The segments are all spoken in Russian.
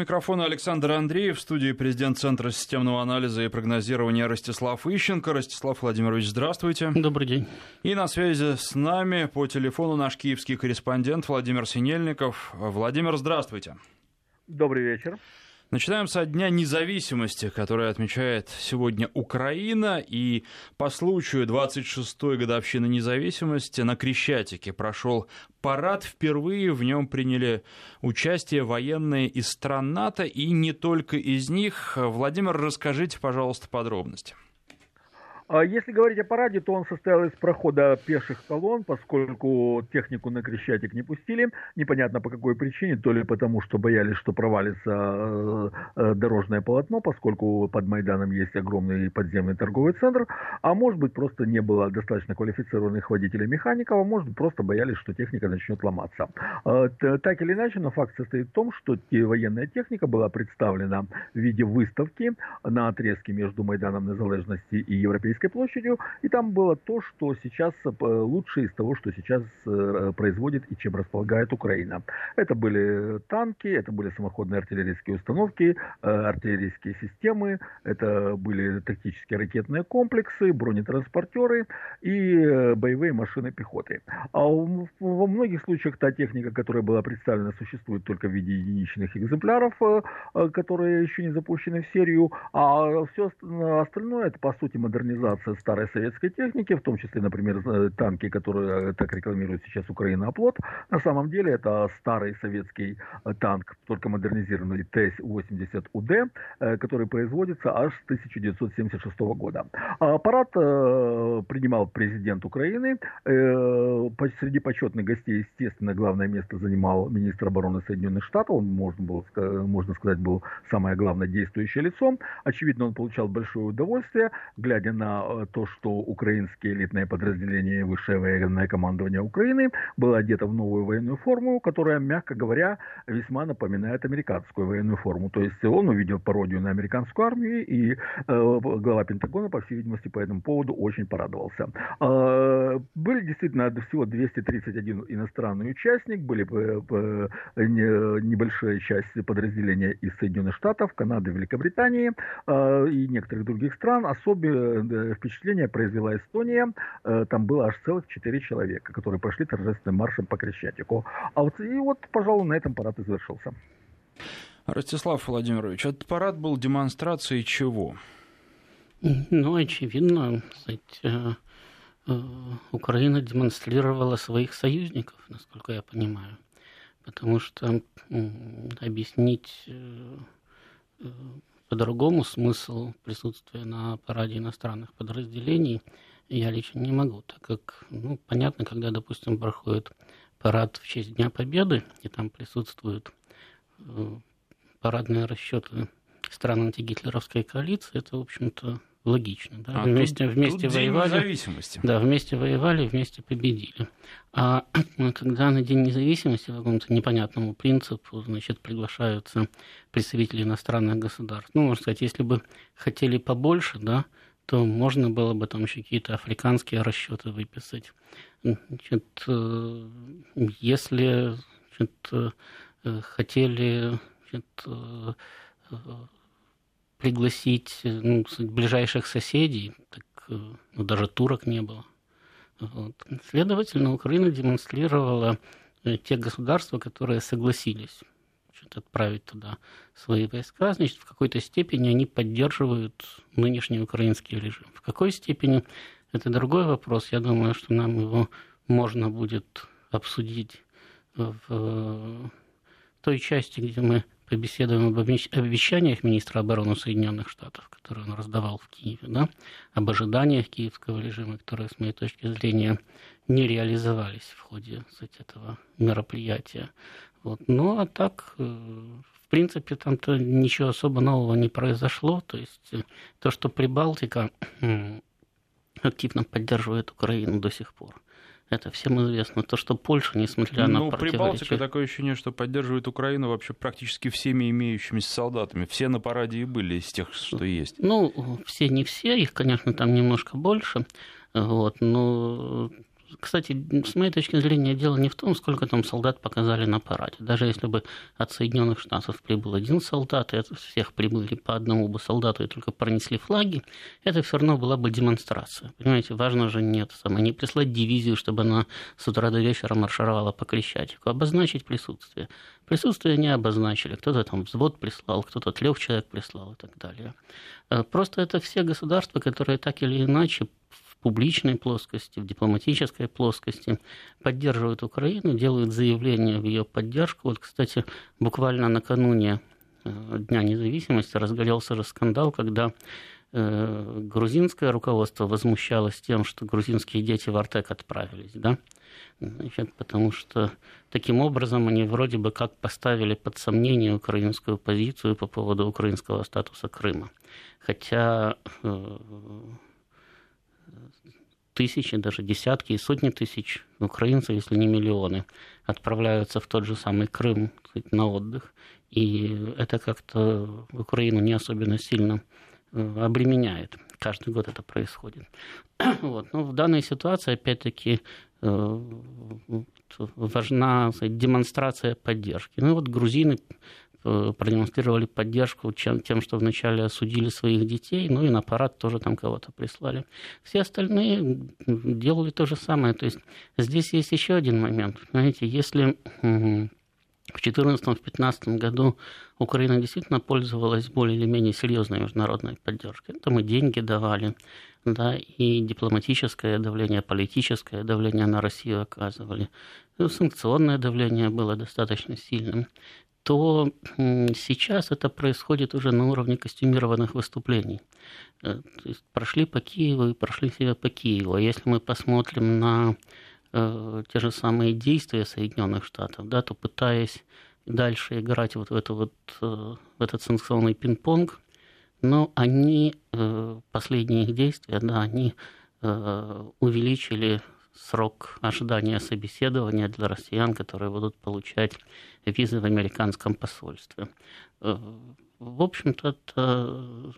микрофона Александр Андреев, в студии президент Центра системного анализа и прогнозирования Ростислав Ищенко. Ростислав Владимирович, здравствуйте. Добрый день. И на связи с нами по телефону наш киевский корреспондент Владимир Синельников. Владимир, здравствуйте. Добрый вечер. Начинаем со Дня независимости, который отмечает сегодня Украина. И по случаю 26-й годовщины независимости на Крещатике прошел парад. Впервые в нем приняли участие военные из стран НАТО и не только из них. Владимир, расскажите, пожалуйста, подробности. А если говорить о параде, то он состоял из прохода пеших колонн, поскольку технику на Крещатик не пустили. Непонятно по какой причине, то ли потому, что боялись, что провалится э, э, дорожное полотно, поскольку под Майданом есть огромный подземный торговый центр, а может быть просто не было достаточно квалифицированных водителей механиков, а может просто боялись, что техника начнет ломаться. А, так или иначе, но факт состоит в том, что военная техника была представлена в виде выставки на отрезке между Майданом Незалежности и Европейской Киевской площадью, и там было то, что сейчас э, лучшее из того, что сейчас э, производит и чем располагает Украина. Это были танки, это были самоходные артиллерийские установки, э, артиллерийские системы, это были тактические ракетные комплексы, бронетранспортеры и боевые машины пехоты. А во многих случаях та техника, которая была представлена, существует только в виде единичных экземпляров, которые еще не запущены в серию, а все остальное это по сути модернизация модернизация старой советской техники, в том числе, например, э, танки, которые э, так рекламирует сейчас Украина оплот. На самом деле это старый советский э, танк, только модернизированный Т-80УД, который производится аж с 1976 года. А парад принимал президент Украины. Среди почетных гостей, естественно, главное место занимал министр обороны Соединенных Штатов. Он, можно, было, можно сказать, был самое главное действующее лицо. Очевидно, он получал большое удовольствие, глядя на Э, то, что украинские элитные подразделения высшее военное командование Украины было одето в новую военную форму, которая, мягко говоря, весьма напоминает американскую военную форму. То есть он увидел пародию на американскую армию, и э, глава Пентагона, по всей видимости, по этому поводу очень порадовался. Э, были действительно всего 231 иностранный участник, были э, не, небольшая часть подразделения из Соединенных Штатов, Канады, Великобритании э, и некоторых других стран. Особенно впечатление произвела Эстония. Э, там было аж целых четыре человека, которые пошли торжественным маршем по Крещатику. А вот, и вот, пожалуй, на этом парад и завершился. Ростислав Владимирович, этот парад был демонстрацией чего? Ну, очевидно, кстати, э, э, Украина демонстрировала своих союзников, насколько я понимаю. Потому что объяснить по-другому смысл присутствия на параде иностранных подразделений я лично не могу, так как, ну, понятно, когда, допустим, проходит парад в честь Дня Победы, и там присутствуют э, парадные расчеты стран антигитлеровской коалиции, это, в общем-то, логично. Да? А вместе тут, вместе тут воевали. Да, вместе воевали, вместе победили. А когда на День независимости по какому-то непонятному принципу, значит, приглашаются представители иностранных государств. Ну, можно сказать, если бы хотели побольше, да, то можно было бы там еще какие-то африканские расчеты выписать. Значит, э, если значит, э, хотели значит, э, пригласить ну, ближайших соседей, так ну, даже турок не было. Вот. Следовательно, Украина демонстрировала э, те государства, которые согласились значит, отправить туда свои войска, значит, в какой-то степени они поддерживают нынешний украинский режим. В какой степени это другой вопрос. Я думаю, что нам его можно будет обсудить в той части, где мы побеседуем об обещаниях министра обороны Соединенных Штатов, которые он раздавал в Киеве, да, об ожиданиях киевского режима, которые, с моей точки зрения, не реализовались в ходе кстати, этого мероприятия. Вот. Ну, а так, э, в принципе, там-то ничего особо нового не произошло. То есть э, то, что Прибалтика активно поддерживает Украину до сих пор – это всем известно. То, что Польша, несмотря ну, на противоречия... Прибалтика такое ощущение, что поддерживает Украину вообще практически всеми имеющимися солдатами. Все на параде и были из тех, что есть. Ну, все не все, их, конечно, там немножко больше. Вот, но кстати, с моей точки зрения, дело не в том, сколько там солдат показали на параде. Даже если бы от Соединенных Штатов прибыл один солдат, и от всех прибыли по одному бы солдату и только пронесли флаги, это все равно была бы демонстрация. Понимаете, важно же нет, самое, не прислать дивизию, чтобы она с утра до вечера маршировала по Крещатику, обозначить присутствие. Присутствие не обозначили. Кто-то там взвод прислал, кто-то трех человек прислал и так далее. Э, просто это все государства, которые так или иначе публичной плоскости, в дипломатической плоскости поддерживают Украину, делают заявления в ее поддержку. Вот, кстати, буквально накануне э, Дня независимости разгорелся же скандал, когда э, грузинское руководство возмущалось тем, что грузинские дети в Артек отправились, да, Значит, потому что таким образом они вроде бы как поставили под сомнение украинскую позицию по поводу украинского статуса Крыма. Хотя э, тысячи, даже десятки и сотни тысяч украинцев, если не миллионы, отправляются в тот же самый Крым на отдых. И это как-то Украину не особенно сильно э, обременяет. Каждый год это происходит. Вот. Но в данной ситуации, опять-таки, э, важна сказать, демонстрация поддержки. Ну вот грузины продемонстрировали поддержку чем, тем, что вначале осудили своих детей, ну и на парад тоже там кого-то прислали. Все остальные делали то же самое. То есть здесь есть еще один момент. Знаете, если в 2014-2015 году Украина действительно пользовалась более или менее серьезной международной поддержкой. Там и деньги давали, да, и дипломатическое давление, политическое давление на Россию оказывали. И санкционное давление было достаточно сильным то сейчас это происходит уже на уровне костюмированных выступлений. Э, то есть прошли по Киеву и прошли себя по Киеву. А если мы посмотрим на э, те же самые действия Соединенных Штатов, да, то пытаясь дальше играть вот в, это вот, э, в этот санкционный пинг-понг, но они, э, последние их действия, да, они э, увеличили срок ожидания собеседования для россиян, которые будут получать визы в американском посольстве. Э, в общем-то, это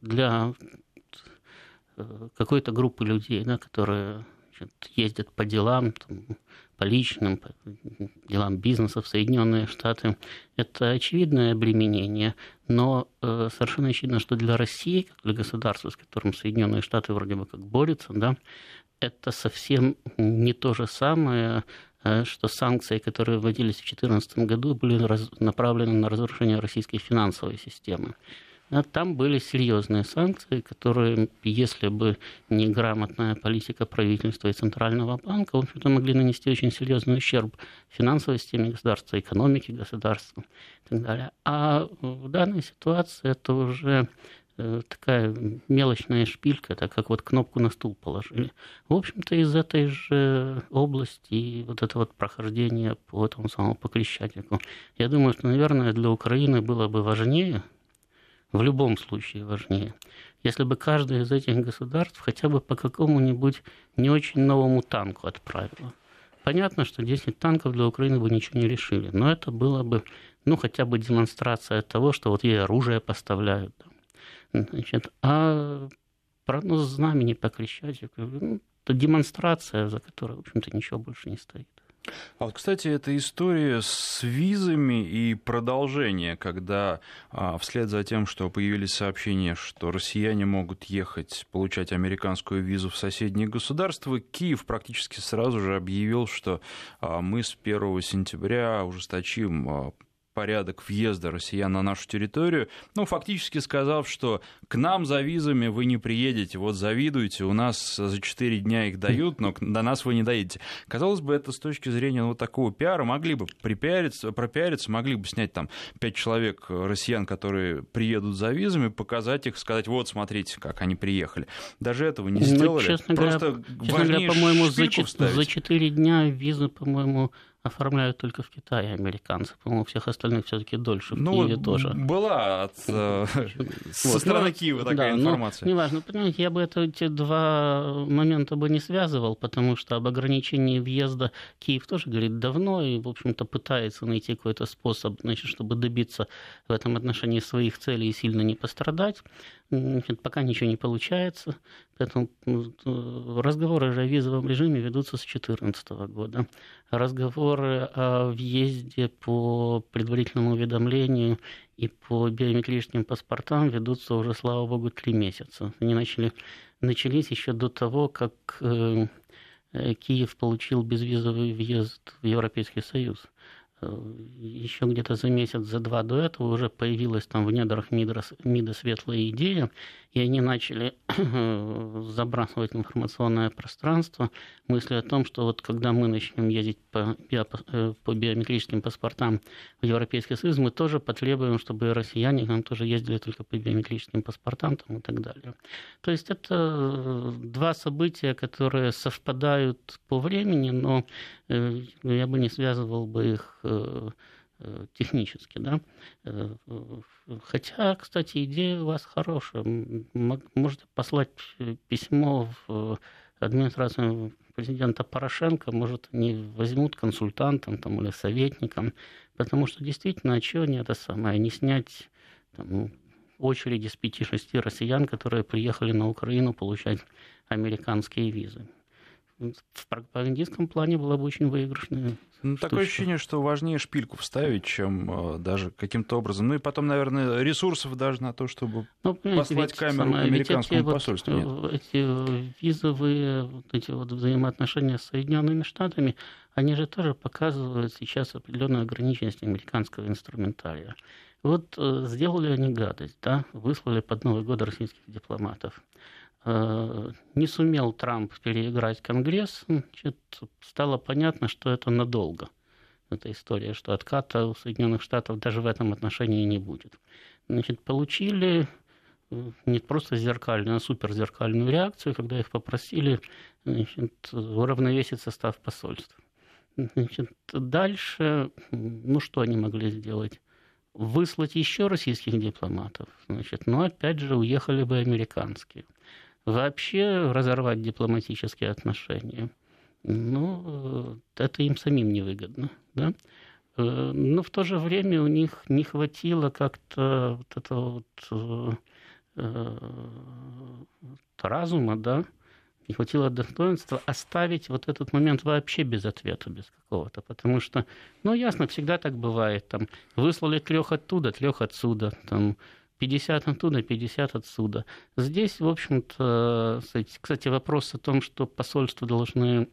для э, какой-то группы людей, да, которые значит, ездят по делам, там, по личным, по делам бизнеса в Соединенные Штаты, это очевидное обременение, но э, совершенно очевидно, что для России, как для государства, с которым Соединенные Штаты вроде бы как борются, да, это совсем не то же самое, э, что санкции, которые вводились в 2014 году, были направлены на разрушение российской финансовой системы. Там были серьезные санкции, которые, если бы не грамотная политика правительства и Центрального банка, в общем-то, могли нанести очень серьезный ущерб финансовой системе государства, экономике государства и так далее. А в данной ситуации это уже такая мелочная шпилька, так как вот кнопку на стул положили. В общем-то, из этой же области и вот это вот прохождение по этому самому по Крещатику, я думаю, что, наверное, для Украины было бы важнее, в любом случае важнее, если бы каждое из этих государств хотя бы по какому-нибудь не очень новому танку отправило. Понятно, что 10 танков для Украины бы ничего не решили, но это было бы, ну, хотя бы демонстрация того, что вот ей оружие поставляют, Значит, а прогноз знамени по Крещатику ну, это демонстрация, за которой, в общем-то, ничего больше не стоит. А вот, кстати, эта история с визами и продолжение, когда а, вслед за тем, что появились сообщения, что россияне могут ехать получать американскую визу в соседние государства, Киев практически сразу же объявил, что а, мы с 1 сентября ужесточим а, порядок въезда россиян на нашу территорию, ну, фактически сказав, что к нам за визами вы не приедете, вот завидуйте, у нас за 4 дня их дают, но до нас вы не доедете. Казалось бы, это с точки зрения ну, такого пиара могли бы припиариться, пропиариться, могли бы снять там 5 человек россиян, которые приедут за визами, показать их, сказать, вот, смотрите, как они приехали. Даже этого не ну, сделали. Ну, честно Просто говоря, честно говоря по-моему, за, за 4 дня визы, по-моему, оформляют только в Китае американцы. По-моему, всех остальных все-таки дольше. В ну, Киеве тоже. Была от, э, со стороны ну, Киева такая да, информация. Ну, неважно, понимаете, я бы это, эти два момента бы не связывал, потому что об ограничении въезда Киев тоже говорит давно и, в общем-то, пытается найти какой-то способ, значит, чтобы добиться в этом отношении своих целей и сильно не пострадать. Пока ничего не получается. Поэтому разговоры же о визовом режиме ведутся с 2014 года. Разговоры о въезде по предварительному уведомлению и по биометрическим паспортам ведутся уже, слава богу, три месяца. Они начали, начались еще до того, как э, Киев получил безвизовый въезд в Европейский Союз. Э, еще где-то за месяц, за два до этого уже появилась там в недрах МИДа, МИДа светлая идея, и они начали забрасывать информационное пространство мысли о том, что вот когда мы начнем ездить по, био, э, по биометрическим паспортам в Европейский Союз, мы тоже потребуем, чтобы россияне нам тоже ездили только по биометрическим паспортам там, и так далее. То есть это э, два события, которые совпадают по времени, но э, я бы не связывал бы их технически, да. Хотя, кстати, идея у вас хорошая. Можете послать письмо в администрацию президента Порошенко, может, они возьмут консультантом там, или советником, потому что действительно, а чего не это самое, не снять там, очереди с 5-6 россиян, которые приехали на Украину получать американские визы в пропагандистском плане была бы очень выигрышная. Ну, такое ощущение, что важнее шпильку вставить, чем э, даже каким-то образом. Ну и потом, наверное, ресурсов даже на то, чтобы ну, послать камеру самое, к американскому эти посольству. Вот, нет. Эти визовые вот эти вот взаимоотношения с Соединенными Штатами, они же тоже показывают сейчас определенную ограниченность американского инструментария. Вот э, сделали они гадость, да, выслали под Новый год российских дипломатов. Э, не сумел Трамп переиграть Конгресс, значит, стало понятно, что это надолго. Эта история, что отката у Соединенных Штатов даже в этом отношении не будет. Значит, получили э, не просто зеркальную, а суперзеркальную реакцию, когда их попросили значит, уравновесить состав посольств. Значит, дальше, ну что они могли сделать? Выслать еще российских дипломатов. Значит, но опять же уехали бы американские вообще разорвать дипломатические отношения. Ну, это им самим невыгодно. Да? Э, но в то же время у них не хватило как-то вот этого вот, э, разума, да, не хватило достоинства оставить вот этот момент вообще без ответа, без какого-то. Потому что, ну, ясно, всегда так бывает. Там, выслали трех оттуда, трех отсюда. Там, 50 оттуда, 50 отсюда. Здесь, в общем-то, кстати, вопрос о том, что посольства должны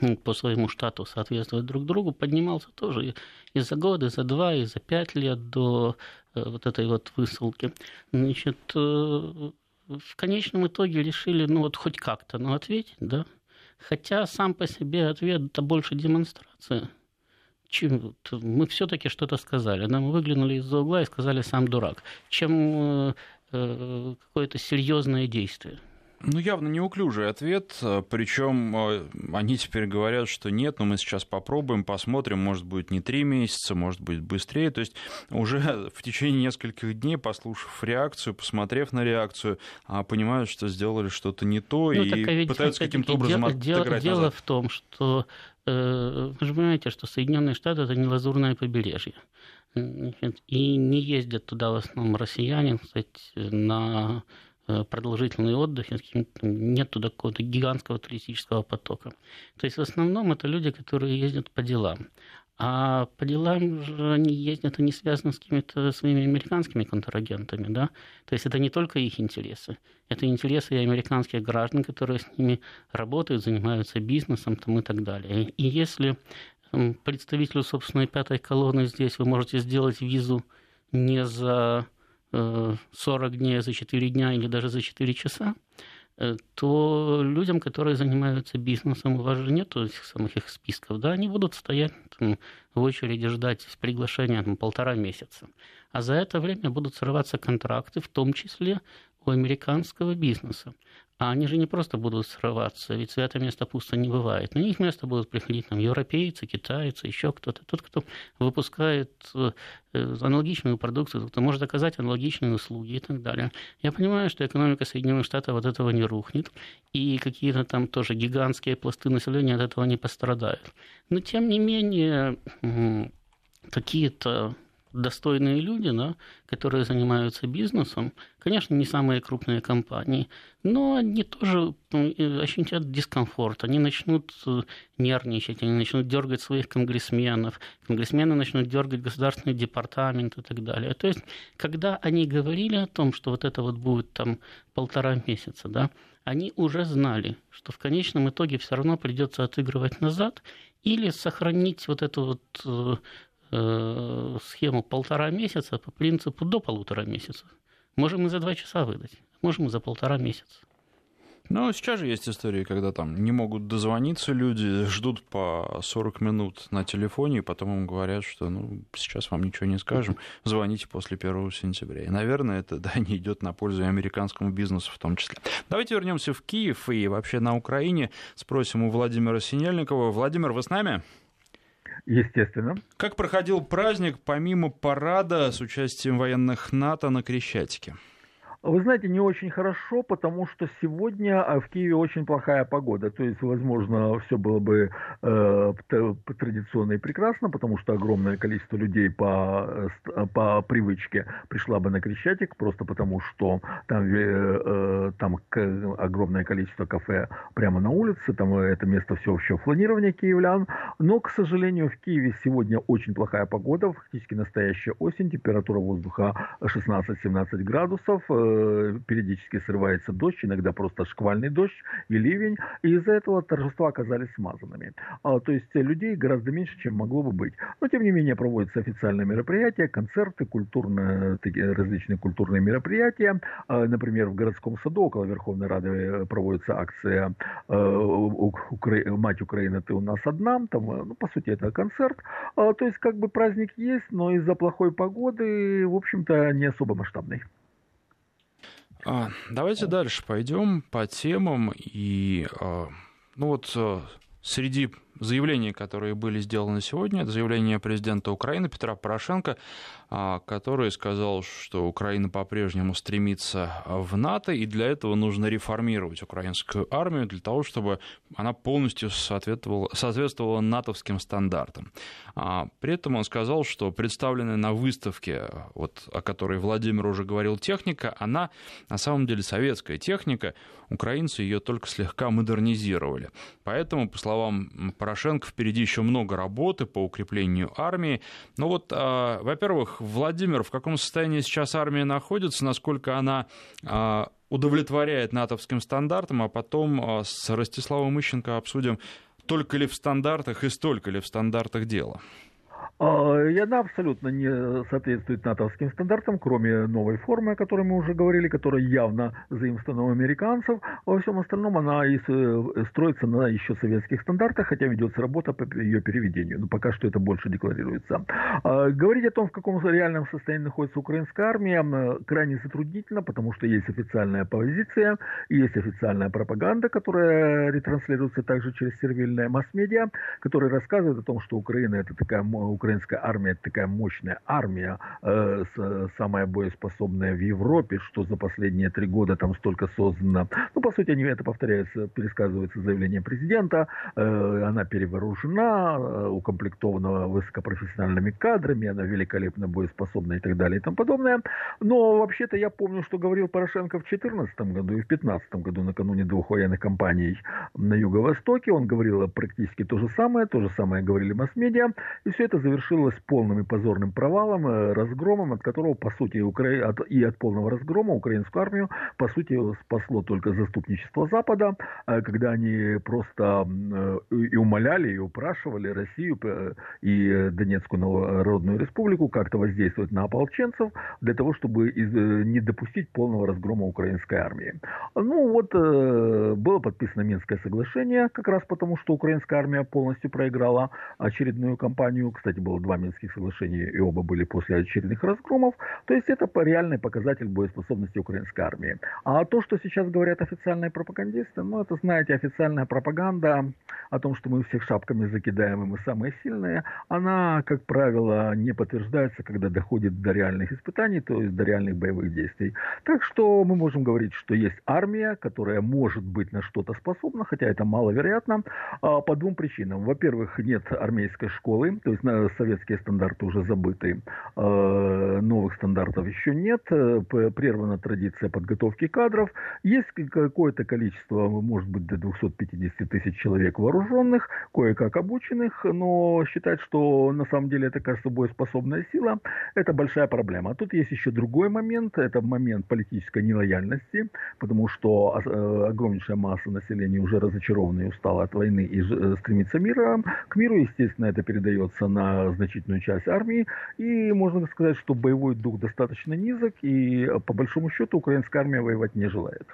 ну, по своему штату соответствовать друг другу, поднимался тоже и за год, и за два, и за пять лет до э, вот этой вот высылки. Значит, э, в конечном итоге решили, ну вот хоть как-то, ну ответить, да. Хотя сам по себе ответ это больше демонстрация чем, мы все-таки что-то сказали. Нам выглянули из-за угла и сказали сам дурак, чем э, э, какое-то серьезное действие. Ну, явно неуклюжий ответ, причем э, они теперь говорят, что нет, но мы сейчас попробуем, посмотрим, может быть не три месяца, может быть быстрее. То есть уже в течение нескольких дней, послушав реакцию, посмотрев на реакцию, а, понимают, что сделали что-то не то ну, и ведь, пытаются каким-то образом дело, отыграть Дело назад. в том, что э, вы же понимаете, что Соединенные Штаты это не лазурное побережье. И не ездят туда в основном россияне, кстати, на Э, продолжительный отдых, нет туда какого-то гигантского туристического потока. То есть в основном это люди, которые ездят по делам. А по делам же они ездят, они связаны с какими-то своими американскими контрагентами, да? То есть это не только их интересы, это интересы и американских граждан, которые с ними работают, занимаются бизнесом там, и так далее. И если представителю собственной пятой колонны здесь вы можете сделать визу не за 40 дней за 4 дня или даже за 4 часа, э, то людям, которые занимаются бизнесом, у вас же нет этих самых их списков, да, они будут стоять там, в очереди ждать приглашения там, полтора месяца. А за это время будут срываться контракты, в том числе у американского бизнеса. А они же не просто будут срываться, ведь святое место пусто не бывает. На них место будут приходить там европейцы, китайцы, еще кто-то. Тот, кто выпускает э, аналогичную продукцию, кто может оказать аналогичные услуги и так далее. Я понимаю, что экономика Соединенных Штатов от этого не рухнет, и какие-то там тоже гигантские пласты населения от этого не пострадают. Но, тем не менее, какие-то достойные люди, да, которые занимаются бизнесом, конечно, не самые крупные компании, но они тоже ну, ощутят дискомфорт, они начнут э, нервничать, они начнут дергать своих конгрессменов, конгрессмены начнут дергать государственный департамент и так далее. То есть, когда они говорили о том, что вот это вот будет там полтора месяца, да, они уже знали, что в конечном итоге все равно придется отыгрывать назад или сохранить вот эту вот э, Э, схему полтора месяца по принципу до полутора месяцев. Можем и за два часа выдать, можем и за полтора месяца. Ну, сейчас же есть истории, когда там не могут дозвониться люди, ждут по 40 минут на телефоне, и потом им говорят, что ну, сейчас вам ничего не скажем, звоните после 1 сентября. И, наверное, это да, не идет на пользу и американскому бизнесу в том числе. Давайте вернемся в Киев и вообще на Украине. Спросим у Владимира Синельникова. Владимир, вы с нами? Естественно. Как проходил праздник помимо парада с участием военных НАТО на Крещатике? Вы знаете, не очень хорошо, потому что сегодня а, в Киеве очень плохая погода. То есть, возможно, все было бы э, традиционно и прекрасно, потому что огромное количество людей по, э, по привычке пришла бы на Крещатик, просто потому что там, э, э там огромное количество кафе прямо на улице, там это место все еще фланирование киевлян. Но, к сожалению, в Киеве сегодня очень плохая погода, фактически настоящая осень, температура воздуха 16-17 градусов, э, Э, периодически срывается дождь, иногда просто шквальный дождь и ливень, и из-за этого торжества оказались смазанными. А, то есть людей гораздо меньше, чем могло бы быть. Но тем не менее проводятся официальные мероприятия, концерты, культурные, различные культурные мероприятия. А, например, в городском саду около Верховной Рады э, проводится акция э, «Мать Украины, ты у нас одна». Там, ну, по сути, это концерт. А, то есть как бы праздник есть, но из-за плохой погоды, в общем-то, не особо масштабный. А, давайте дальше пойдем по темам. И, а, ну вот, э, среди заявлений, которые были сделаны сегодня, это заявление президента Украины Петра Порошенко а, который сказал, что Украина по-прежнему стремится в НАТО, и для этого нужно реформировать украинскую армию для того, чтобы она полностью соответствовала, соответствовала натовским стандартам. А, при этом он сказал, что представленная на выставке, вот, о которой Владимир уже говорил, техника, она на самом деле советская техника, украинцы ее только слегка модернизировали. Поэтому, по словам Порошенко, впереди еще много работы по укреплению армии. Но вот, а, во-первых, Владимир, в каком состоянии сейчас армия находится, насколько она а, удовлетворяет натовским стандартам, а потом а, с Ростиславом Ищенко обсудим, только ли в стандартах и столько ли в стандартах дела. А, и она абсолютно не соответствует натовским стандартам, кроме новой формы, о которой мы уже говорили, которая явно заимствована у американцев. Во всем остальном она и строится на еще советских стандартах, хотя ведется работа по ее переведению. Но пока что это больше декларируется. А, говорить о том, в каком реальном состоянии находится украинская армия, крайне затруднительно, потому что есть официальная позиция, есть официальная пропаганда, которая ретранслируется также через сервильное масс-медиа, которая рассказывает о том, что Украина это такая украинская армия такая мощная армия, э, самая боеспособная в Европе, что за последние три года там столько создано. Ну, по сути, они это повторяется, пересказывается заявление президента. Э, она перевооружена, э, укомплектована высокопрофессиональными кадрами, она великолепно боеспособна и так далее и тому подобное. Но вообще-то я помню, что говорил Порошенко в 2014 году и в 2015 году, накануне двух военных кампаний на Юго-Востоке. Он говорил практически то же самое, то же самое говорили масс-медиа. И все это завершилось завершилось полным и позорным провалом, э, разгромом, от которого, по сути, Укра... и от полного разгрома украинскую армию, по сути, спасло только заступничество Запада, э, когда они просто э, и умоляли, и упрашивали Россию и Донецкую Народную Республику как-то воздействовать на ополченцев для того, чтобы не допустить полного разгрома украинской армии. Ну вот, было подписано Минское соглашение, как раз потому, что украинская армия полностью проиграла очередную кампанию, кстати, кстати, было два Минских соглашения, и оба были после очередных разгромов. То есть это реальный показатель боеспособности украинской армии. А то, что сейчас говорят официальные пропагандисты, ну, это, знаете, официальная пропаганда о том, что мы всех шапками закидаем, и мы самые сильные, она, как правило, не подтверждается, когда доходит до реальных испытаний, то есть до реальных боевых действий. Так что мы можем говорить, что есть армия, которая может быть на что-то способна, хотя это маловероятно, а, по двум причинам. Во-первых, нет армейской школы, то есть советские стандарты уже забыты, а, новых стандартов еще нет, э, прервана традиция подготовки кадров, есть какое-то количество, может быть, до 250 тысяч человек вооруженных, кое-как обученных, но считать, что на самом деле это, кажется, боеспособная сила, это большая проблема. А тут есть еще другой момент, это момент политической нелояльности, потому что э, огромнейшая масса населения уже разочарована и устала от войны и э, стремится мира, к миру, естественно, это передается на значительную часть армии, и можно сказать, что боевой дух достаточно низок, и по большому счету украинская армия воевать не желает.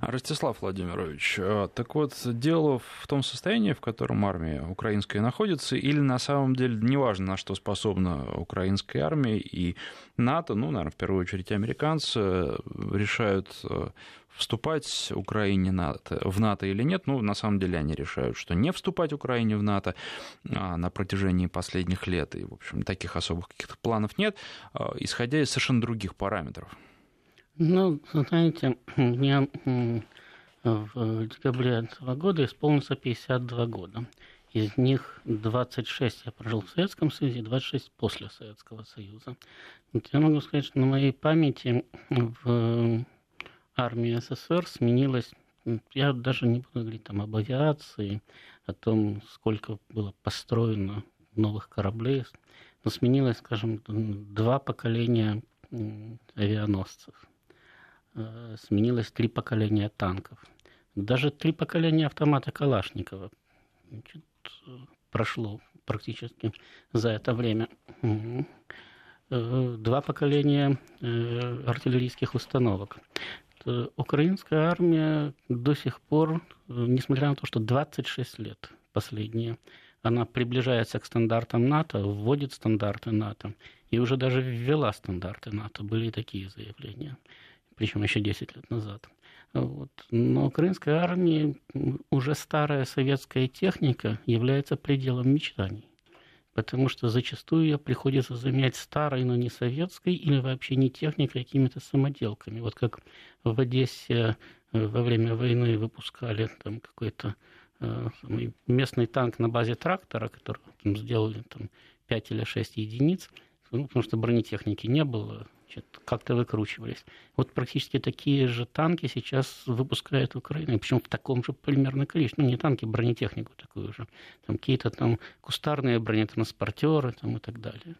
Ростислав Владимирович, э, так вот, дело в том состоянии, в котором армия украинская находится, или на самом деле неважно, на что способна украинская армия и НАТО, ну, наверное, в первую очередь американцы, решают э, вступать Украине в НАТО или нет. Ну, на самом деле они решают, что не вступать Украине в НАТО а на протяжении последних лет. И, в общем, таких особых каких-то планов нет, исходя из совершенно других параметров. Ну, знаете, мне в декабре этого года исполнится 52 года. Из них 26 я прожил в Советском Союзе, 26 после Советского Союза. Вот я могу сказать, что на моей памяти в армии СССР сменилась, я даже не буду говорить там об авиации, о том, сколько было построено новых кораблей, но сменилось, скажем, два поколения авианосцев, э, сменилось три поколения танков, даже три поколения автомата Калашникова Значит, прошло практически за это время. Э, два поколения э, артиллерийских установок. Э, украинская армия до сих пор, несмотря на то, что 26 лет последние, она приближается к стандартам НАТО, вводит стандарты НАТО, и уже даже ввела стандарты НАТО. Были такие заявления, причем еще 10 лет назад. Вот. Но украинская армия, уже старая советская техника, является пределом мечтаний потому что зачастую ее приходится заменять старой, но не советской, или вообще не техникой, а какими-то самоделками. Вот как в Одессе э, во время войны выпускали там какой-то э, местный танк на базе трактора, который там, сделали там, 5 или 6 единиц, ну, потому что бронетехники не было, как-то выкручивались. Вот практически такие же танки сейчас выпускает Украина, причем в таком же примерно количестве. Ну, не танки, бронетехнику такую же. Там какие-то там кустарные бронетранспортеры там, и так далее.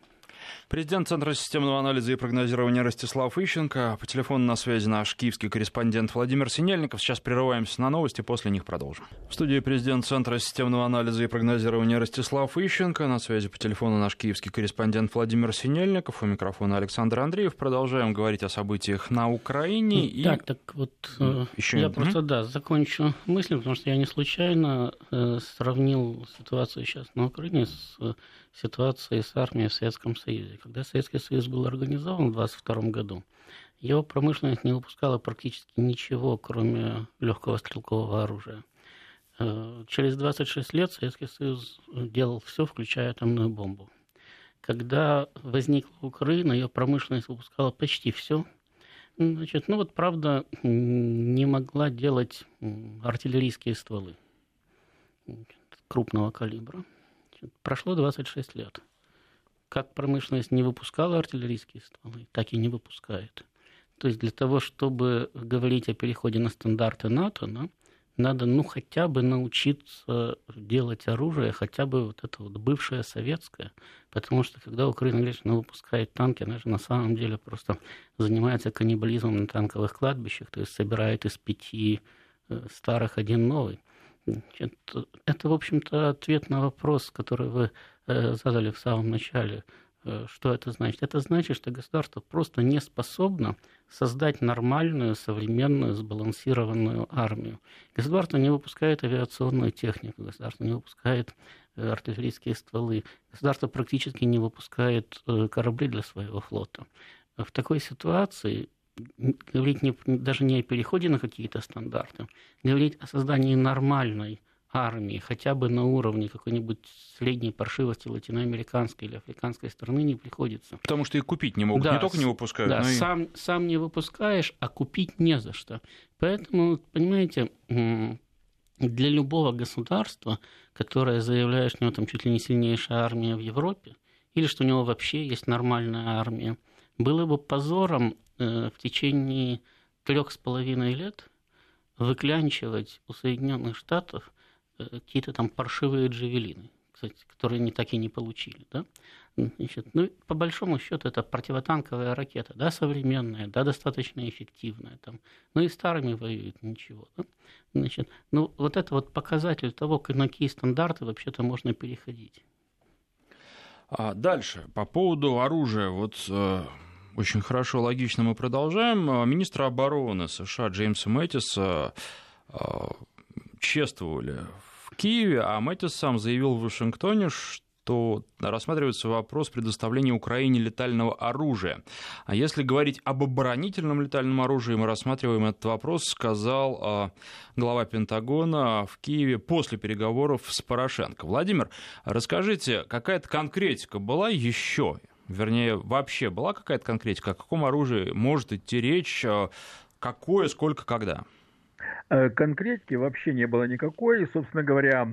Президент Центра системного анализа и прогнозирования Ростислав Ищенко. По телефону на связи наш киевский корреспондент Владимир Синельников. Сейчас прерываемся на новости, после них продолжим. В студии президент Центра системного анализа и прогнозирования Ростислав Ищенко. На связи по телефону наш киевский корреспондент Владимир Синельников. У микрофона Александр Андреев. Продолжаем говорить о событиях на Украине. И... Так, так вот, э, Еще... я просто, да, закончу мысль, потому что я не случайно э, сравнил ситуацию сейчас на Украине с ситуации с армией в Советском Союзе. Когда Советский Союз был организован в 1922 году, его промышленность не выпускала практически ничего, кроме легкого стрелкового оружия. Э, через 26 лет Советский Союз делал все, включая атомную бомбу. Когда возникла Украина, ее промышленность выпускала почти все. Значит, ну вот, правда, не могла делать артиллерийские стволы крупного калибра. Прошло 26 лет. Как промышленность не выпускала артиллерийские стволы, так и не выпускает. То есть для того, чтобы говорить о переходе на стандарты НАТО, да, надо ну хотя бы научиться делать оружие, хотя бы вот это вот бывшее советское, потому что когда Украина она выпускает танки, она же на самом деле просто занимается каннибализмом на танковых кладбищах, то есть собирает из пяти э, старых один новый. Это, в общем-то, ответ на вопрос, который вы э, задали в самом начале. Э, что это значит? Это значит, что государство просто не способно создать нормальную, современную, сбалансированную армию. Государство не выпускает авиационную технику, государство не выпускает э, артиллерийские стволы, государство практически не выпускает корабли для своего флота. В такой ситуации говорить не, даже не о переходе на какие-то стандарты, говорить о создании нормальной армии, хотя бы на уровне какой-нибудь средней паршивости латиноамериканской или африканской страны не приходится. Потому что их купить не могут, да, не только не выпускают, да, но и... сам, сам не выпускаешь, а купить не за что. Поэтому, понимаете, для любого государства, которое заявляет, что у него там чуть ли не сильнейшая армия в Европе, или что у него вообще есть нормальная армия, было бы позором в течение трех с половиной лет выклянчивать у Соединенных Штатов Э, какие-то там паршивые джавелины, кстати, которые они так и не получили. Да? Значит, ну, по большому счету, это противотанковая ракета, да, современная, да, достаточно эффективная. Там. Ну и старыми воюют, ничего. Да? Значит, ну, вот это вот показатель того, на какие стандарты вообще-то можно переходить. А дальше, по поводу оружия. Вот э, очень хорошо, логично мы продолжаем. Э, министр обороны США Джеймса Мэттиса э, чествовали в Киеве, а Мэтис сам заявил в Вашингтоне, что рассматривается вопрос предоставления Украине летального оружия. А если говорить об оборонительном летальном оружии, мы рассматриваем этот вопрос, сказал а, глава Пентагона в Киеве после переговоров с Порошенко. Владимир, расскажите, какая-то конкретика была еще? Вернее, вообще была какая-то конкретика? О каком оружии может идти речь? А, какое, сколько, когда? Э, конкретики вообще не было никакой. И, собственно говоря,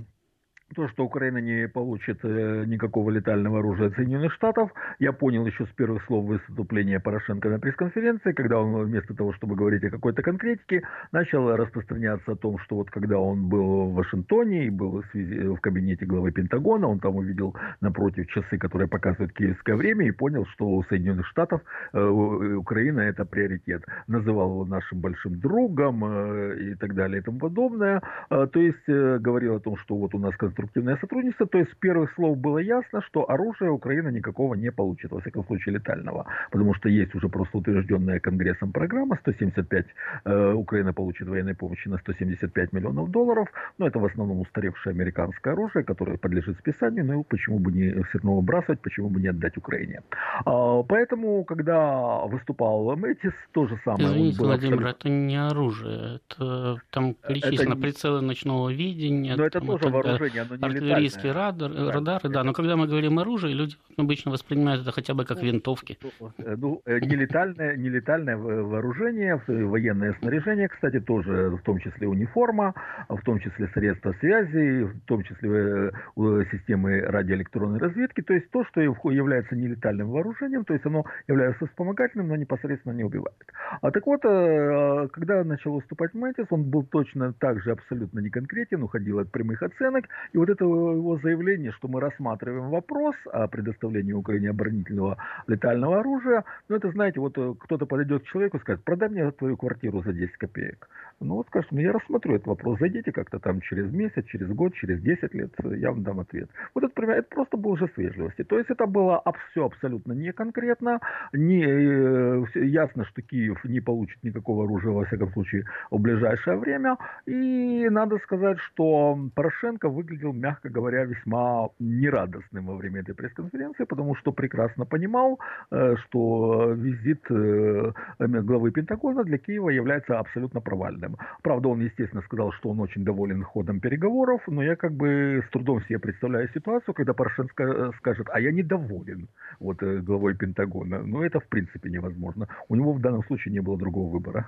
то, что Украина не получит э, никакого летального оружия от Соединенных Штатов, я понял еще с первых слов выступления Порошенко на пресс-конференции, когда он вместо того, чтобы говорить о какой-то конкретике, начал распространяться о том, что вот когда он был в Вашингтоне и был в, связи, в кабинете главы Пентагона, он там увидел напротив часы, которые показывают киевское время, и понял, что у Соединенных Штатов э, Украина это приоритет. Называл его нашим большим другом э, и так далее и тому подобное. Э, то есть э, говорил о том, что вот у нас конструктивная конструктивное сотрудничество, то есть с первых слов было ясно, что оружия Украина никакого не получит, во всяком случае летального, потому что есть уже просто утвержденная Конгрессом программа, 175, э, Украина получит военной помощи на 175 миллионов долларов, но это в основном устаревшее американское оружие, которое подлежит списанию, ну почему бы не все равно выбрасывать, почему бы не отдать Украине. А, поэтому, когда выступал Мэтис, то же самое. Извините, Владимир, абсолютно... это не оружие, это там перечислено это... прицелы ночного видения. Но это тоже вооружение, не артиллерийские радар, да, радары, да. Но когда мы говорим оружие, люди обычно воспринимают это хотя бы как ну, винтовки. Ну, э, нелетальное, нелетальное вооружение, военное снаряжение, кстати, тоже, в том числе униформа, в том числе средства связи, в том числе э, системы радиоэлектронной разведки, то есть то, что является нелетальным вооружением, то есть оно является вспомогательным, но непосредственно не убивает. А так вот, э, когда начал выступать Мэтис, он был точно так же абсолютно неконкретен, уходил от прямых оценок, и вот это его заявление, что мы рассматриваем вопрос о предоставлении Украине оборонительного летального оружия, ну это, знаете, вот э, кто-то подойдет к человеку и скажет, продай мне твою квартиру за 10 копеек. Ну вот скажет, ну я рассмотрю этот вопрос, зайдите как-то там через месяц, через год, через 10 лет, я вам дам ответ. Вот это, пример, это просто был жест вежливости. То есть это было все абсолютно не конкретно, не, э, ясно, что Киев не получит никакого оружия, во всяком случае, в ближайшее время. И надо сказать, что Порошенко выглядел мягко говоря, весьма нерадостным во время этой пресс-конференции, потому что прекрасно понимал, э, что визит э, главы Пентагона для Киева является абсолютно провальным. Правда, он, естественно, сказал, что он очень доволен ходом переговоров, но я как бы с трудом себе представляю ситуацию, когда Порошенко скажет, а я недоволен вот, э, главой Пентагона. Но это в принципе невозможно. У него в данном случае не было другого выбора.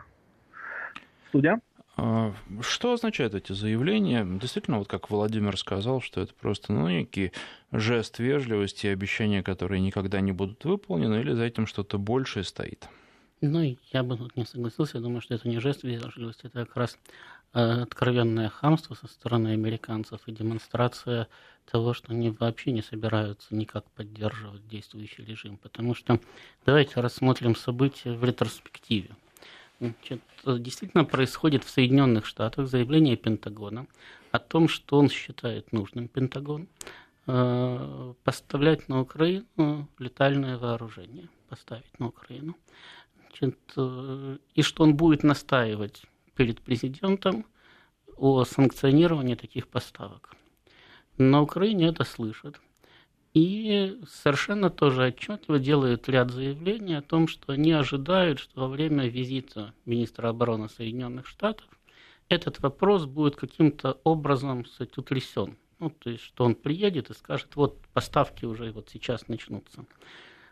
Студия? А, что означают эти заявления? Действительно, вот как Владимир сказал, что это просто ну, некий жест вежливости и обещания, которые никогда не будут выполнены, или за этим что-то большее стоит? Ну, я бы тут не согласился. Я думаю, что это не жест вежливости, это как раз э, откровенное хамство со стороны американцев и демонстрация того, что они вообще не собираются никак поддерживать действующий режим. Потому что давайте рассмотрим события в ретроспективе. Значит, действительно происходит в Соединенных Штатах заявление Пентагона о том, что он считает нужным Пентагон, э, поставлять на Украину летальное вооружение, поставить на Украину. Значит, э, и что он будет настаивать перед президентом о санкционировании таких поставок. На Украине это слышат. И совершенно тоже отчетливо делают ряд заявлений о том, что они ожидают, что во время визита министра обороны Соединенных Штатов этот вопрос будет каким-то образом кстати, утрясен. Ну, то есть, что он приедет и скажет, вот поставки уже вот сейчас начнутся.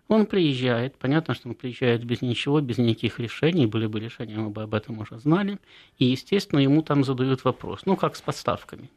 Он приезжает, понятно, что он приезжает без ничего, без никаких решений, были бы решения, мы бы об этом уже знали, и, естественно, ему там задают вопрос, ну, как с подставками.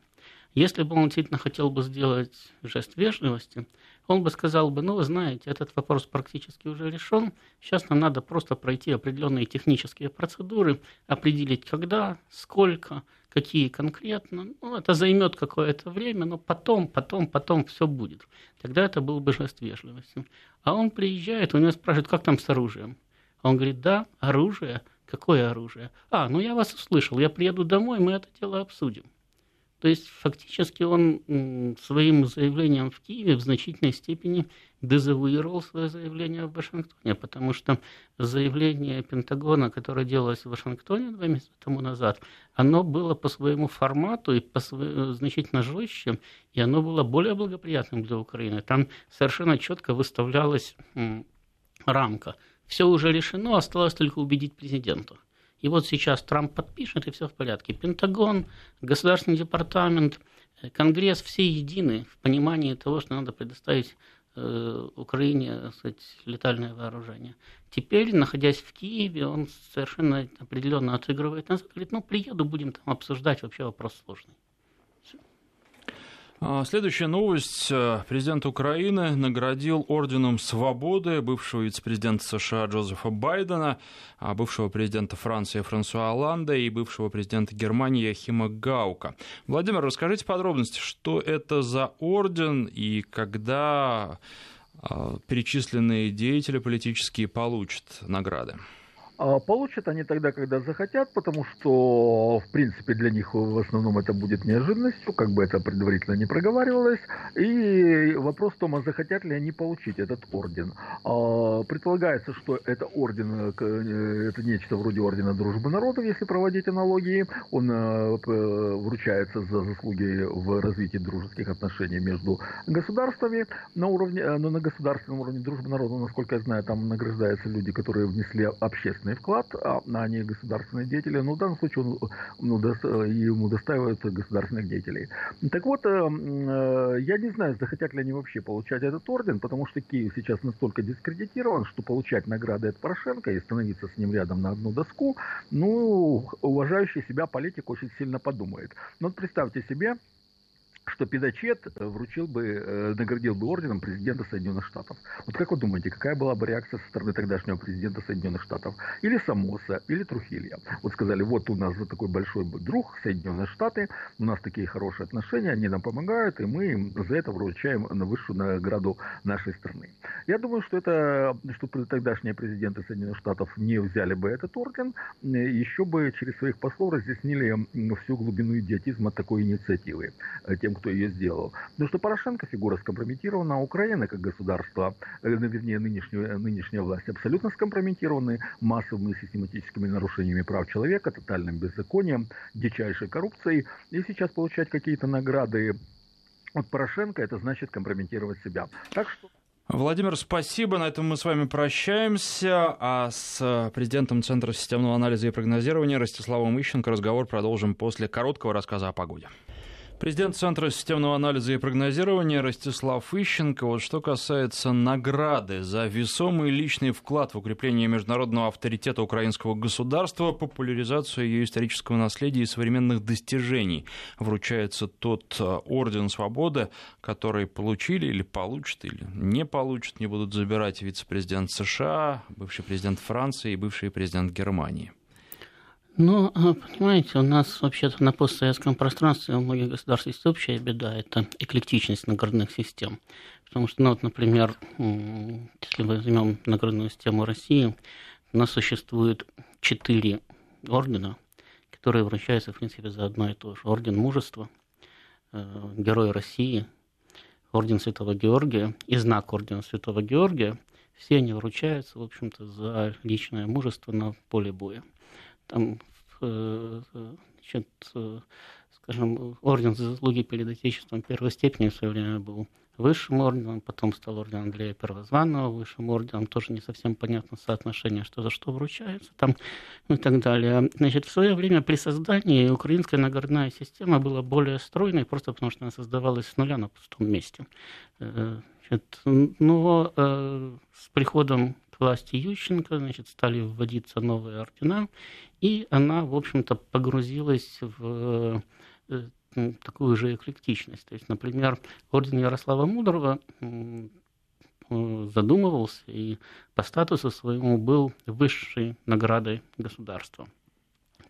Если бы он действительно хотел бы сделать жест вежливости, он бы сказал бы, ну, вы знаете, этот вопрос практически уже решен, сейчас нам надо просто пройти определенные технические процедуры, определить, когда, сколько, какие конкретно. Ну, это займет какое-то время, но потом, потом, потом все будет. Тогда это был бы жест вежливости. А он приезжает, у него спрашивают, как там с оружием. Он говорит, да, оружие. Какое оружие? А, ну я вас услышал, я приеду домой, мы это дело обсудим. То есть фактически он своим заявлением в Киеве в значительной степени дезавуировал свое заявление в Вашингтоне, потому что заявление Пентагона, которое делалось в Вашингтоне два месяца тому назад, оно было по своему формату и по своему, значительно жестче, и оно было более благоприятным для Украины. Там совершенно четко выставлялась рамка. Все уже решено, осталось только убедить президента. И вот сейчас Трамп подпишет, и все в порядке. Пентагон, Государственный департамент, э, Конгресс все едины в понимании того, что надо предоставить э, Украине сказать, летальное вооружение. Теперь, находясь в Киеве, он совершенно определенно отыгрывает назад, говорит, ну, приеду, будем там обсуждать, вообще вопрос сложный. А, следующая новость. Президент Украины наградил Орденом Свободы бывшего вице-президента США Джозефа Байдена, а, бывшего президента Франции Франсуа Оланда и бывшего президента Германии Яхима Гаука. Владимир, расскажите подробности, что это за орден и когда а, перечисленные деятели политические получат награды? А получат они тогда, когда захотят, потому что, в принципе, для них в основном это будет неожиданностью, как бы это предварительно не проговаривалось. И вопрос в том, а захотят ли они получить этот орден. А, предполагается, что это орден, э, это нечто вроде ордена дружбы народов, если проводить аналогии. Он э, вручается за заслуги в развитии дружеских отношений между государствами на уровне, э, но на государственном уровне дружбы народов, насколько я знаю, там награждаются люди, которые внесли общественный частный вклад, а они государственные деятели, но в данном случае он, ну, до, ему достаивают государственных деятелей. Так вот, э, э, я не знаю, захотят ли они вообще получать этот орден, потому что Киев сейчас настолько дискредитирован, что получать награды от Порошенко и становиться с ним рядом на одну доску, ну, уважающий себя политик очень сильно подумает. Но вот представьте себе, что Пиночет э, вручил бы, э, наградил бы орденом президента Соединенных Штатов. Вот как вы думаете, какая была бы реакция со стороны тогдашнего президента Соединенных Штатов? Или Самоса, или Трухилья? Вот сказали, вот у нас такой большой друг, Соединенные Штаты, у нас такие хорошие отношения, они нам помогают, и мы им за это вручаем на высшую награду нашей страны. Я думаю, что это, что тогдашние президенты Соединенных Штатов не взяли бы этот орден, еще бы через своих послов разъяснили всю глубину идиотизма такой инициативы э, тем, кто ее сделал. Потому что Порошенко фигура скомпрометирована, а Украина как государство, э, вернее, нынешняя, нынешняя власть абсолютно скомпрометированы массовыми систематическими нарушениями прав человека, тотальным беззаконием, дичайшей коррупцией. И сейчас получать какие-то награды от Порошенко, это значит компрометировать себя. Так что... Владимир, спасибо. На этом мы с вами прощаемся. А с президентом Центра системного анализа и прогнозирования Ростиславом Ищенко разговор продолжим после короткого рассказа о погоде. Президент Центра системного анализа и прогнозирования Ростислав Ищенко. Вот что касается награды за весомый личный вклад в укрепление международного авторитета украинского государства, популяризацию ее исторического наследия и современных достижений, вручается тот э, орден свободы, который получили или получат, или не получат, не будут забирать вице-президент США, бывший президент Франции и бывший президент Германии. Ну, а, понимаете, у нас вообще-то на постсоветском пространстве у многих государств есть общая беда, это эклектичность наградных систем. Потому что, ну, вот, например, если мы возьмем наградную систему России, у нас существует четыре ордена, которые вручаются, в принципе, за одно и то же. Орден мужества, э, Герой России, орден Святого Георгия и знак ордена Святого Георгия, все они вручаются, в общем-то, за личное мужество на поле боя. Там, э, значит, э, скажем, орден за заслуги перед Отечеством первой степени в свое время был высшим орденом, потом стал орден Андрея Первозванного высшим орденом, тоже не совсем понятно соотношение, что за что вручается там и так далее. Значит, в свое время при создании украинская наградная система была более стройной, просто потому что она создавалась с нуля на пустом месте. Э, значит, но э, с приходом власти Ющенко значит, стали вводиться новые ордена, и она, в общем-то, погрузилась в э, такую же эклектичность. То есть, например, орден Ярослава Мудрого задумывался и по статусу своему был высшей наградой государства.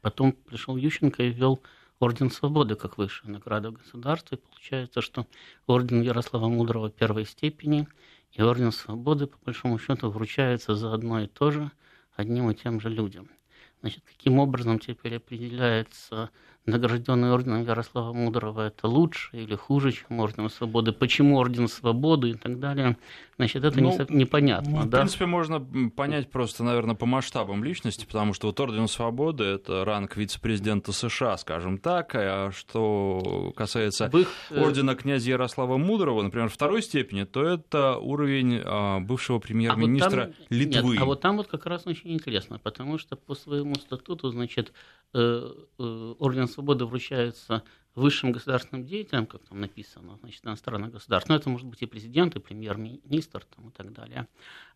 Потом пришел Ющенко и ввел Орден Свободы как высшая награда государства. И получается, что Орден Ярослава Мудрого первой степени и Орден Свободы, по большому счету, вручаются за одно и то же одним и тем же людям. Значит, каким образом теперь определяется награжденный орденом Ярослава Мудрого это лучше или хуже, чем орден свободы, почему орден свободы и так далее, значит, это ну, не, непонятно. В да? принципе, можно понять просто, наверное, по масштабам личности, потому что вот орден свободы – это ранг вице-президента США, скажем так, а что касается их... Э, ордена князя Ярослава Мудрого, например, второй степени, то это уровень а, бывшего премьер-министра а вот там... Литвы. Нет, а вот там вот как раз очень интересно, потому что по своему статуту, значит, э, э, орден свободы вручаются высшим государственным деятелям, как там написано, значит, иностранных государств. Но это может быть и президент, и премьер-министр там, и так далее.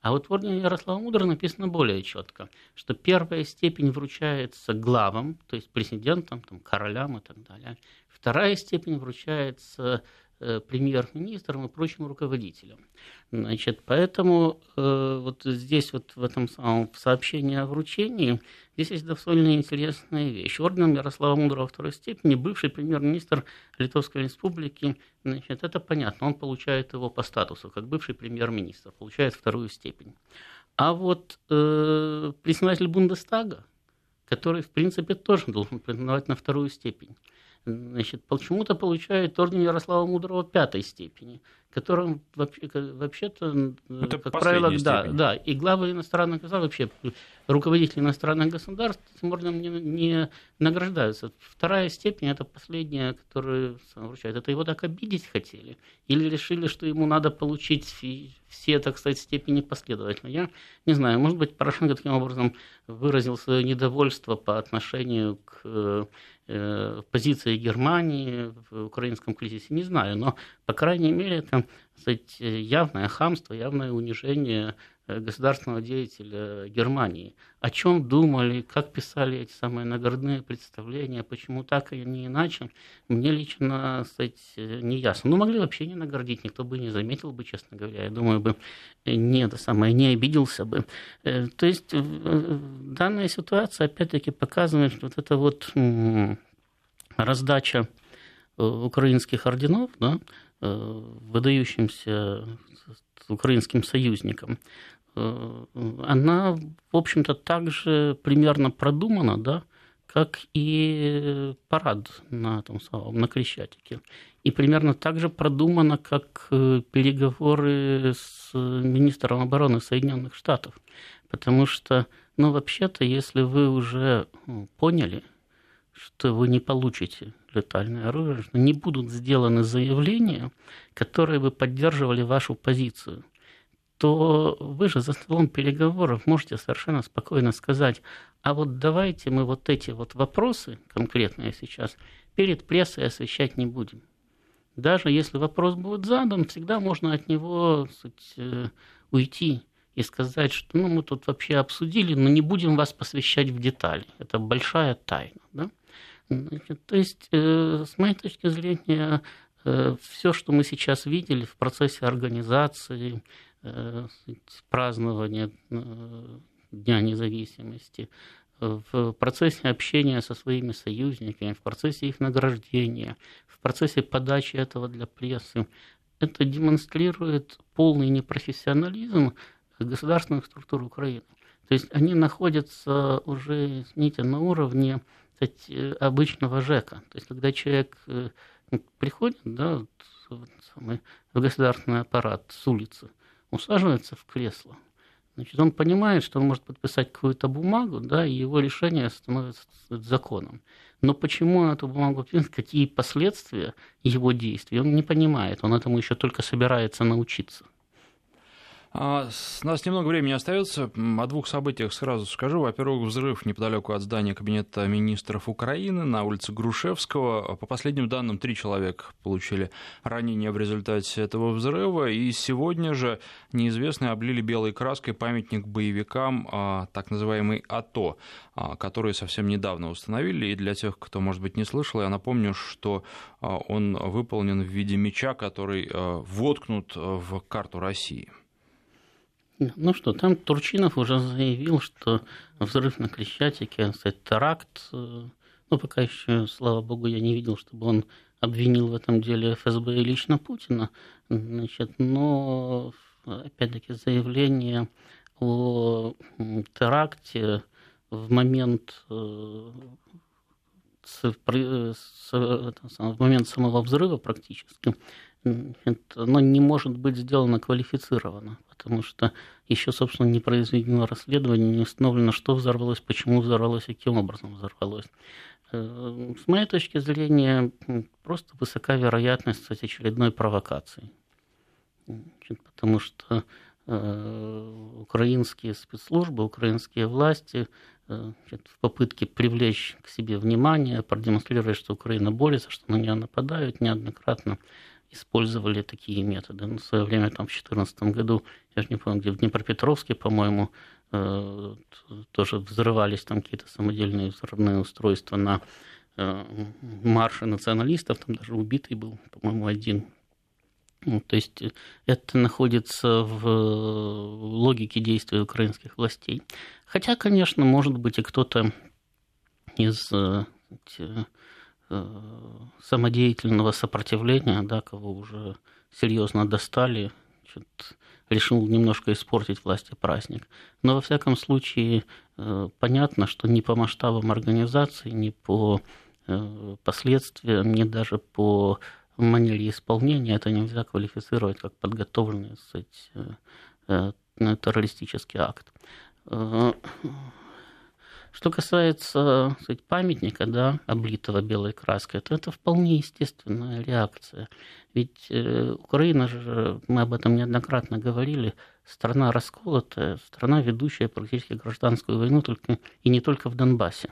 А вот в ордене Ярослава Мудра написано более четко, что первая степень вручается главам, то есть президентам, там, королям и так далее. Вторая степень вручается Э, премьер-министром и прочим руководителям. Значит, поэтому э, вот здесь вот в этом самом сообщении о вручении здесь есть довольно интересная вещь. Орденом Ярослава Мудрого второй степени бывший премьер-министр Литовской республики, значит, это понятно, он получает его по статусу, как бывший премьер-министр, получает вторую степень. А вот э, председатель Бундестага, который, в принципе, тоже должен претендовать на вторую степень, значит, почему-то получает орден Ярослава Мудрого пятой степени которым вообще-то, Это как правило, да, да, и главы иностранных государств, вообще руководители иностранных государств этим орденом не, не награждаются. Вторая степень – это последняя, которую вручают. Это его так обидеть хотели? Или решили, что ему надо получить все, так сказать, степени последовательно? Я не знаю, может быть, Порошенко таким образом выразил свое недовольство по отношению к э, позиции Германии в украинском кризисе, не знаю, но, по крайней мере, это сказать, явное хамство, явное унижение э, государственного деятеля Германии. О чем думали, как писали эти самые наградные представления, почему так и не иначе, мне лично сказать, не ясно. Ну, могли вообще не наградить, никто бы не заметил бы, честно говоря. Я думаю, бы не это самое, не обиделся бы. Э, то есть данная ситуация опять-таки показывает, что вот эта вот раздача э, украинских орденов, да, Э, выдающимся украинским союзникам, э, она, в общем-то, также примерно продумана, да, как и парад на том самом, на Крещатике. И примерно так же продумано, как э, переговоры с министром обороны Соединенных Штатов. Потому что, ну, вообще-то, если вы уже поняли, что вы не получите летальное оружие, не будут сделаны заявления, которые бы поддерживали вашу позицию, то вы же за столом переговоров можете совершенно спокойно сказать, а вот давайте мы вот эти вот вопросы конкретные сейчас перед прессой освещать не будем. Даже если вопрос будет задан, всегда можно от него сказать, э, уйти и сказать, что ну, мы тут вообще обсудили, но не будем вас посвящать в детали. Это большая тайна. Да? Значит, то есть, э, с моей точки зрения, э, все, что мы сейчас видели в процессе организации, празднования Дня независимости, в процессе общения со своими союзниками, в процессе их награждения, в процессе подачи этого для прессы, это демонстрирует полный непрофессионализм государственных структур Украины. То есть они находятся уже, извините, на уровне э, обычного ЖЭКа. То есть, когда человек э, приходит, да, в государственный аппарат с улицы, усаживается в кресло, значит, он понимает, что он может подписать какую-то бумагу, да, и его решение становится законом. Но почему он эту бумагу пишет, какие последствия его действий, он не понимает, он этому еще только собирается научиться. А, у нас немного времени остается. О двух событиях сразу скажу. Во-первых, взрыв неподалеку от здания Кабинета министров Украины на улице Грушевского. По последним данным, три человека получили ранения в результате этого взрыва. И сегодня же неизвестные облили белой краской памятник боевикам, а, так называемый АТО, а, которые совсем недавно установили. И для тех, кто, может быть, не слышал, я напомню, что он выполнен в виде меча, который воткнут в карту России. Ну что, там Турчинов уже заявил, что взрыв на Крещатике, кстати, теракт. Э, ну, пока еще, слава богу, я не видел, чтобы он обвинил в этом деле ФСБ и лично Путина. Значит, но, опять-таки, заявление о теракте в момент э, в момент самого взрыва практически, оно не может быть сделано квалифицированно потому что еще, собственно, не произведено расследование, не установлено, что взорвалось, почему взорвалось и каким образом взорвалось. Э, с моей точки зрения, просто высока вероятность кстати, очередной провокации. Потому что э, украинские спецслужбы, украинские власти э, в попытке привлечь к себе внимание, продемонстрировать, что Украина борется, что на нее нападают неоднократно, использовали такие методы. Ну, в свое время, там, в 2014 году, я же не помню, где в Днепропетровске, по-моему, э, тоже взрывались там какие-то самодельные взрывные устройства на э, марше националистов, там даже убитый был, по-моему, один. Ну, то есть это находится в логике действий украинских властей. Хотя, конечно, может быть и кто-то из э, Э, самодеятельного сопротивления, да, кого уже серьезно достали, решил немножко испортить власти праздник. Но во всяком случае э, понятно, что ни по масштабам организации, ни по э, последствиям, ни даже по манере исполнения это нельзя квалифицировать как подготовленный кстати, террористический акт. Что касается сказать, памятника, да, облитого белой краской, то это вполне естественная реакция. Ведь э, Украина же, мы об этом неоднократно говорили, страна расколотая, страна, ведущая практически гражданскую войну только, и не только в Донбассе.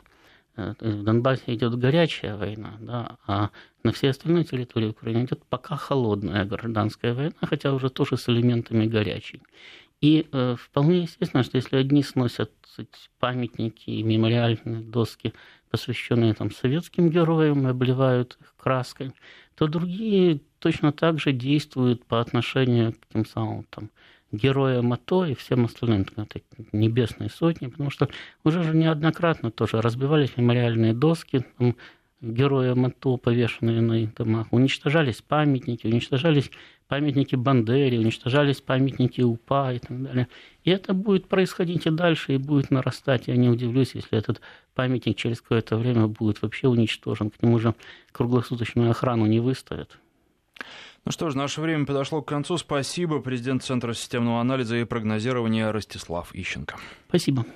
Э, то есть в Донбассе идет горячая война, да, а на всей остальной территории Украины идет пока холодная гражданская война, хотя уже тоже с элементами горячей. И э, вполне естественно, что если одни сносят сказать, памятники и мемориальные доски, посвященные там, советским героям, обливают их краской, то другие точно так же действуют по отношению к тем самым там, героям АТО и всем остальным, это небесные сотни, потому что уже же неоднократно тоже разбивались мемориальные доски, там, героям АТО, повешенные на их домах, уничтожались памятники, уничтожались памятники Бандере, уничтожались памятники УПА и так далее. И это будет происходить и дальше, и будет нарастать. Я не удивлюсь, если этот памятник через какое-то время будет вообще уничтожен. К нему же круглосуточную охрану не выставят. Ну что ж, наше время подошло к концу. Спасибо. Президент Центра системного анализа и прогнозирования Ростислав Ищенко. Спасибо.